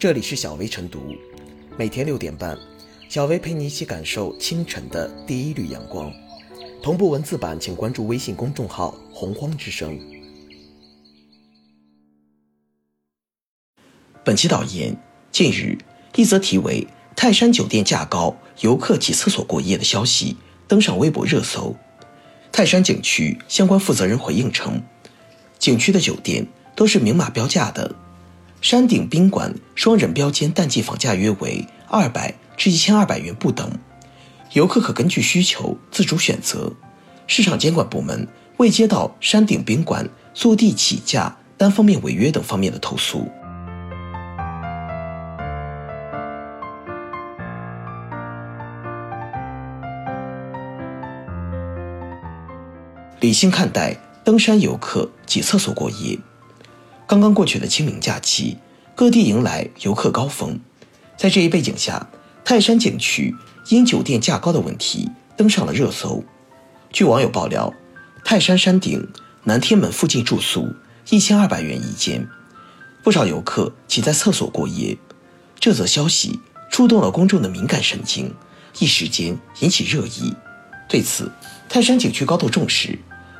这里是小薇晨读，每天六点半，小薇陪你一起感受清晨的第一缕阳光。同步文字版，请关注微信公众号“洪荒之声”。本期导言：近日，一则题为“泰山酒店价高，游客挤厕所过夜”的消息登上微博热搜。泰山景区相关负责人回应称，景区的酒店都是明码标价的。山顶宾馆双人标间淡季房价约为二百至一千二百元不等，游客可根据需求自主选择。市场监管部门未接到山顶宾馆坐地起价、单方面违约等方面的投诉。理性看待登山游客挤厕所过夜。刚刚过去的清明假期，各地迎来游客高峰。在这一背景下，泰山景区因酒店价高的问题登上了热搜。据网友爆料，泰山山顶南天门附近住宿一千二百元一间，不少游客挤在厕所过夜。这则消息触动了公众的敏感神经，一时间引起热议。对此，泰山景区高度重视，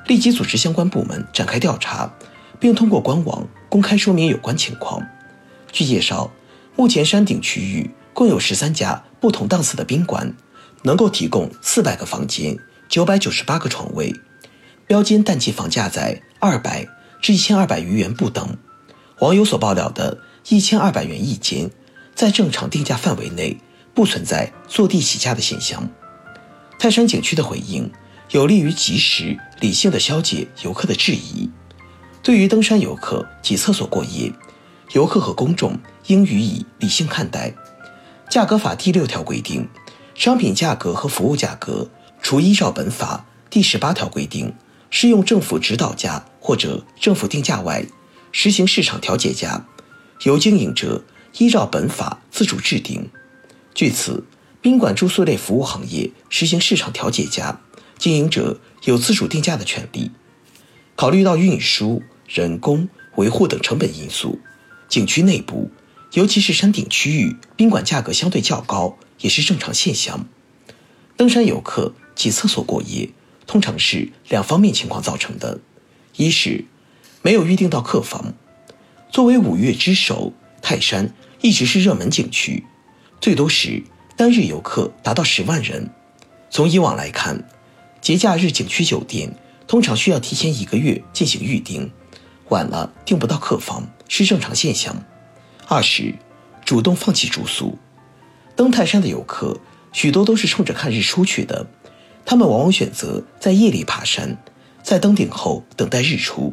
立即组织相关部门展开调查。并通过官网公开说明有关情况。据介绍，目前山顶区域共有十三家不同档次的宾馆，能够提供四百个房间、九百九十八个床位，标间淡季房价在二百至一千二百余元不等。网友所爆料的一千二百元一间，在正常定价范围内，不存在坐地起价的现象。泰山景区的回应有利于及时、理性的消解游客的质疑。对于登山游客挤厕所过夜，游客和公众应予以理性看待。价格法第六条规定，商品价格和服务价格，除依照本法第十八条规定适用政府指导价或者政府定价外，实行市场调节价，由经营者依照本法自主制定。据此，宾馆住宿类服务行业实行市场调节价，经营者有自主定价的权利。考虑到运输、人工、维护等成本因素，景区内部，尤其是山顶区域，宾馆价格相对较高，也是正常现象。登山游客挤厕所过夜，通常是两方面情况造成的：一是没有预定到客房。作为五岳之首，泰山一直是热门景区，最多时单日游客达到十万人。从以往来看，节假日景区酒店。通常需要提前一个月进行预订，晚了订不到客房是正常现象。二是主动放弃住宿，登泰山的游客许多都是冲着看日出去的，他们往往选择在夜里爬山，在登顶后等待日出。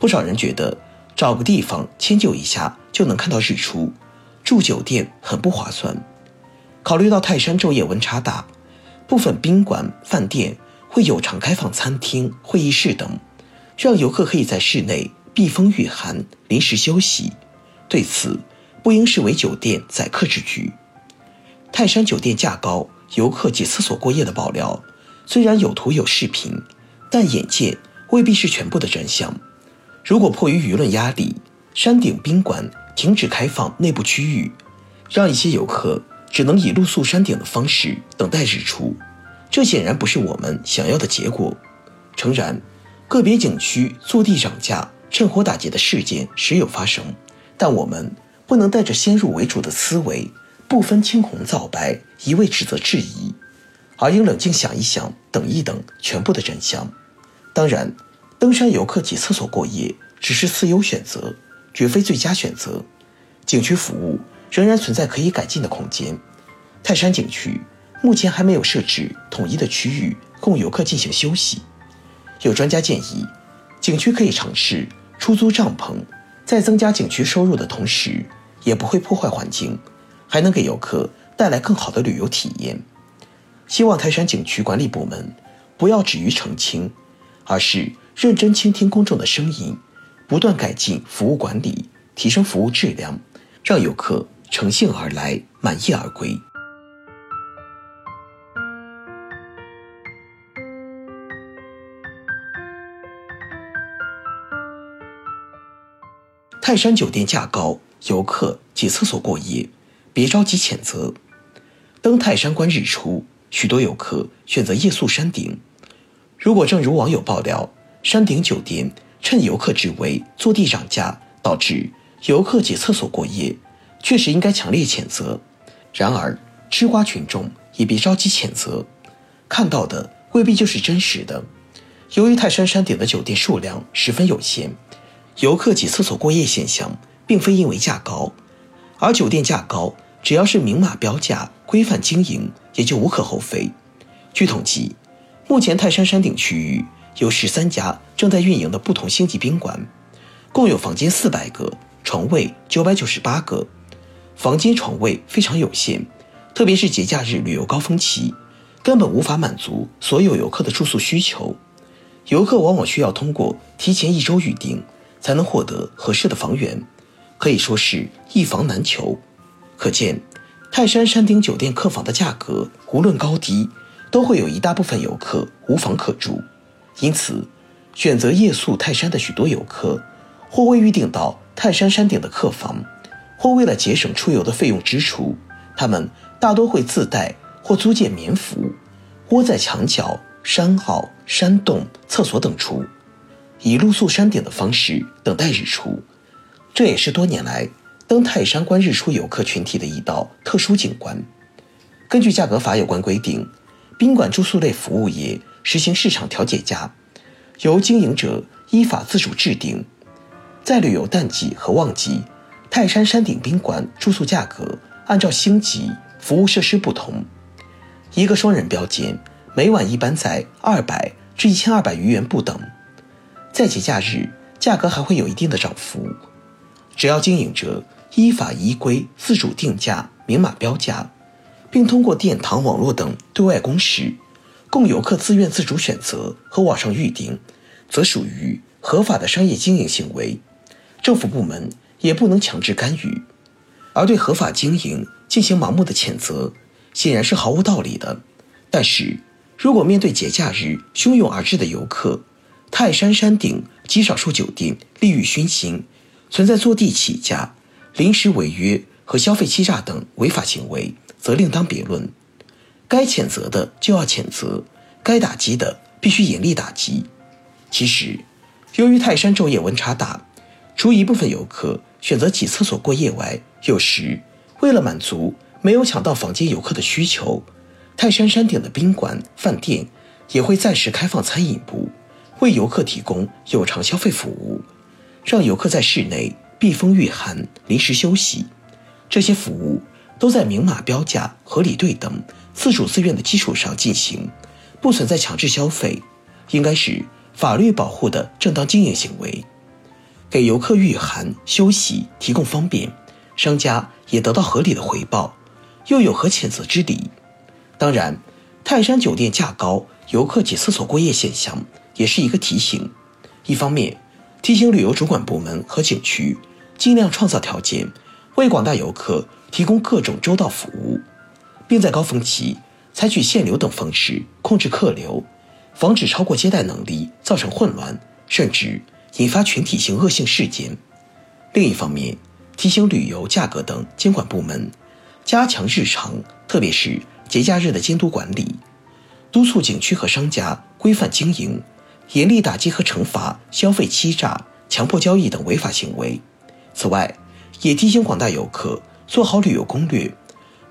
不少人觉得找个地方迁就一下就能看到日出，住酒店很不划算。考虑到泰山昼夜温差大，部分宾馆饭店。会有常开放餐厅、会议室等，让游客可以在室内避风御寒、临时休息。对此，不应视为酒店宰客之举。泰山酒店价高，游客挤厕所过夜的爆料，虽然有图有视频，但眼见未必是全部的真相。如果迫于舆论压力，山顶宾馆停止开放内部区域，让一些游客只能以露宿山顶的方式等待日出。这显然不是我们想要的结果。诚然，个别景区坐地涨价、趁火打劫的事件时有发生，但我们不能带着先入为主的思维，不分青红皂白，一味指责质疑，而应冷静想一想，等一等全部的真相。当然，登山游客挤厕所过夜只是次优选择，绝非最佳选择。景区服务仍然存在可以改进的空间。泰山景区。目前还没有设置统一的区域供游客进行休息。有专家建议，景区可以尝试出租帐篷，在增加景区收入的同时，也不会破坏环境，还能给游客带来更好的旅游体验。希望泰山景区管理部门不要止于澄清，而是认真倾听公众的声音，不断改进服务管理，提升服务质量，让游客乘兴而来，满意而归。泰山酒店价高，游客挤厕所过夜，别着急谴责。登泰山观日出，许多游客选择夜宿山顶。如果正如网友爆料，山顶酒店趁游客之危坐地涨价，导致游客挤厕所过夜，确实应该强烈谴责。然而，吃瓜群众也别着急谴责，看到的未必就是真实的。由于泰山山顶的酒店数量十分有限，游客挤厕所过夜现象并非因为价高，而酒店价高，只要是明码标价、规范经营，也就无可厚非。据统计，目前泰山山顶区域有十三家正在运营的不同星级宾馆，共有房间四百个，床位九百九十八个，房间床位非常有限，特别是节假日旅游高峰期，根本无法满足所有游客的住宿需求。游客往往需要通过提前一周预订，才能获得合适的房源，可以说是一房难求。可见，泰山山顶酒店客房的价格无论高低，都会有一大部分游客无房可住。因此，选择夜宿泰山的许多游客，或未预订到泰山山顶的客房，或为了节省出游的费用支出，他们大多会自带或租借棉服，窝在墙角。山坳、山洞、厕所等处，以露宿山顶的方式等待日出，这也是多年来登泰山观日出游客群体的一道特殊景观。根据价格法有关规定，宾馆住宿类服务业实行市场调节价，由经营者依法自主制定。在旅游淡季和旺季，泰山山顶宾馆住宿价格按照星级、服务设施不同，一个双人标间。每晚一般在二百至一千二百余元不等，在节假日价格还会有一定的涨幅。只要经营者依法依规自主定价、明码标价，并通过殿堂网络等对外公示，供游客自愿自主选择和网上预订，则属于合法的商业经营行为，政府部门也不能强制干预。而对合法经营进行盲目的谴责，显然是毫无道理的。但是，如果面对节假日汹涌而至的游客，泰山山顶极少数酒店利欲熏心，存在坐地起价、临时违约和消费欺诈等违法行为，则另当别论。该谴责的就要谴责，该打击的必须严厉打击。其实，由于泰山昼夜温差大，除一部分游客选择挤厕所过夜外，有时为了满足没有抢到房间游客的需求。泰山山顶的宾馆、饭店也会暂时开放餐饮部，为游客提供有偿消费服务，让游客在室内避风御寒、临时休息。这些服务都在明码标价、合理对等、自主自愿的基础上进行，不存在强制消费，应该是法律保护的正当经营行为。给游客御寒休息提供方便，商家也得到合理的回报，又有何谴责之理？当然，泰山酒店价高，游客挤厕所过夜现象也是一个提醒。一方面，提醒旅游主管部门和景区尽量创造条件，为广大游客提供各种周到服务，并在高峰期采取限流等方式控制客流，防止超过接待能力造成混乱，甚至引发群体性恶性事件。另一方面，提醒旅游价格等监管部门加强日常，特别是。节假日的监督管理，督促景区和商家规范经营，严厉打击和惩罚消费欺诈、强迫交易等违法行为。此外，也提醒广大游客做好旅游攻略，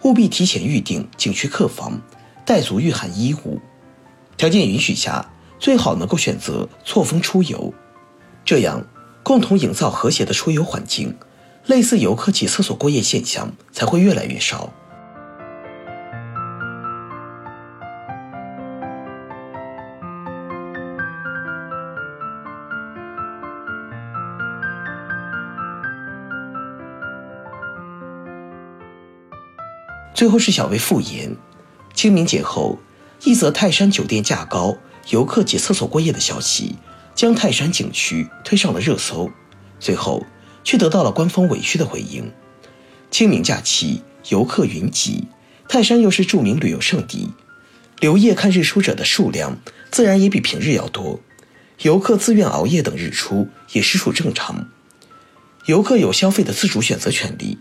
务必提前预订景区客房，带足御寒衣物。条件允许下，最好能够选择错峰出游，这样共同营造和谐的出游环境，类似游客挤厕所过夜现象才会越来越少。最后是小薇复言，清明节后，一则泰山酒店价高，游客挤厕所过夜的消息，将泰山景区推上了热搜，最后却得到了官方委屈的回应。清明假期游客云集，泰山又是著名旅游胜地，留夜看日出者的数量自然也比平日要多，游客自愿熬夜等日出也实属正常。游客有消费的自主选择权利。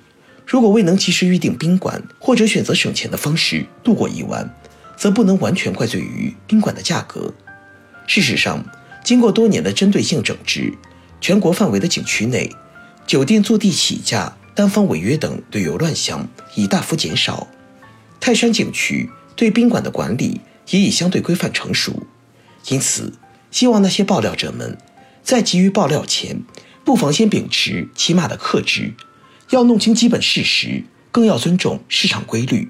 如果未能及时预订宾馆，或者选择省钱的方式度过一晚，则不能完全怪罪于宾馆的价格。事实上，经过多年的针对性整治，全国范围的景区内，酒店坐地起价、单方违约等旅游乱象已大幅减少。泰山景区对宾馆的管理也已相对规范成熟，因此，希望那些爆料者们在急于爆料前，不妨先秉持起码的克制，要弄清基本事实，更要尊重市场规律。